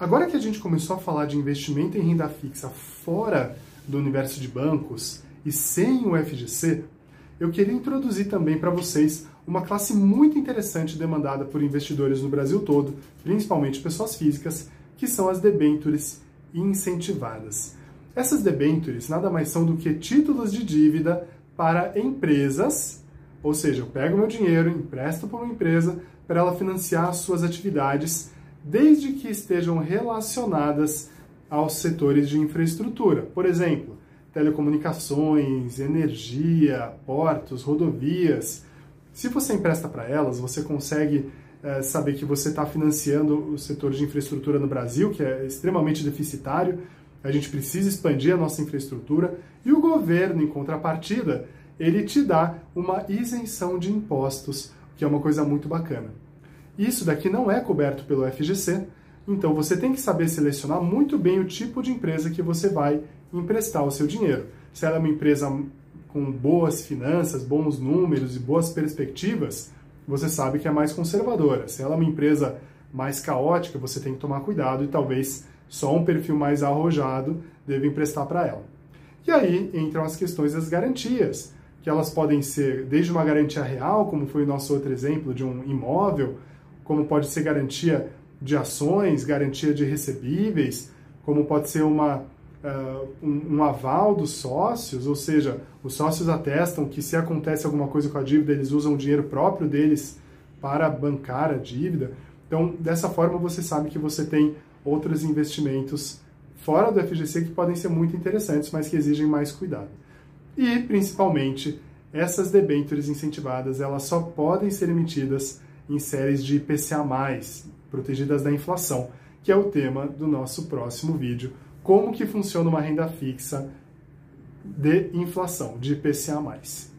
Agora que a gente começou a falar de investimento em renda fixa fora do universo de bancos e sem o FGC, eu queria introduzir também para vocês uma classe muito interessante demandada por investidores no Brasil todo, principalmente pessoas físicas, que são as debêntures incentivadas. Essas debêntures nada mais são do que títulos de dívida para empresas, ou seja, eu pego meu dinheiro, empresto para uma empresa para ela financiar suas atividades, desde que estejam relacionadas aos setores de infraestrutura. Por exemplo, telecomunicações, energia, portos, rodovias. Se você empresta para elas, você consegue é, saber que você está financiando o setor de infraestrutura no Brasil, que é extremamente deficitário. A gente precisa expandir a nossa infraestrutura e o governo, em contrapartida, ele te dá uma isenção de impostos, que é uma coisa muito bacana. Isso daqui não é coberto pelo FGC, então você tem que saber selecionar muito bem o tipo de empresa que você vai emprestar o seu dinheiro. Se ela é uma empresa com boas finanças, bons números e boas perspectivas, você sabe que é mais conservadora. Se ela é uma empresa mais caótica, você tem que tomar cuidado e talvez só um perfil mais arrojado deva emprestar para ela. E aí entram as questões das garantias, que elas podem ser desde uma garantia real, como foi o nosso outro exemplo de um imóvel, como pode ser garantia de ações, garantia de recebíveis, como pode ser uma, uh, um, um, aval dos sócios, ou seja, os sócios atestam que se acontece alguma coisa com a dívida, eles usam o dinheiro próprio deles para bancar a dívida. Então, dessa forma, você sabe que você tem outros investimentos fora do FGC que podem ser muito interessantes, mas que exigem mais cuidado. E, principalmente, essas debêntures incentivadas, elas só podem ser emitidas em séries de IPCA+, protegidas da inflação, que é o tema do nosso próximo vídeo, como que funciona uma renda fixa de inflação, de IPCA+.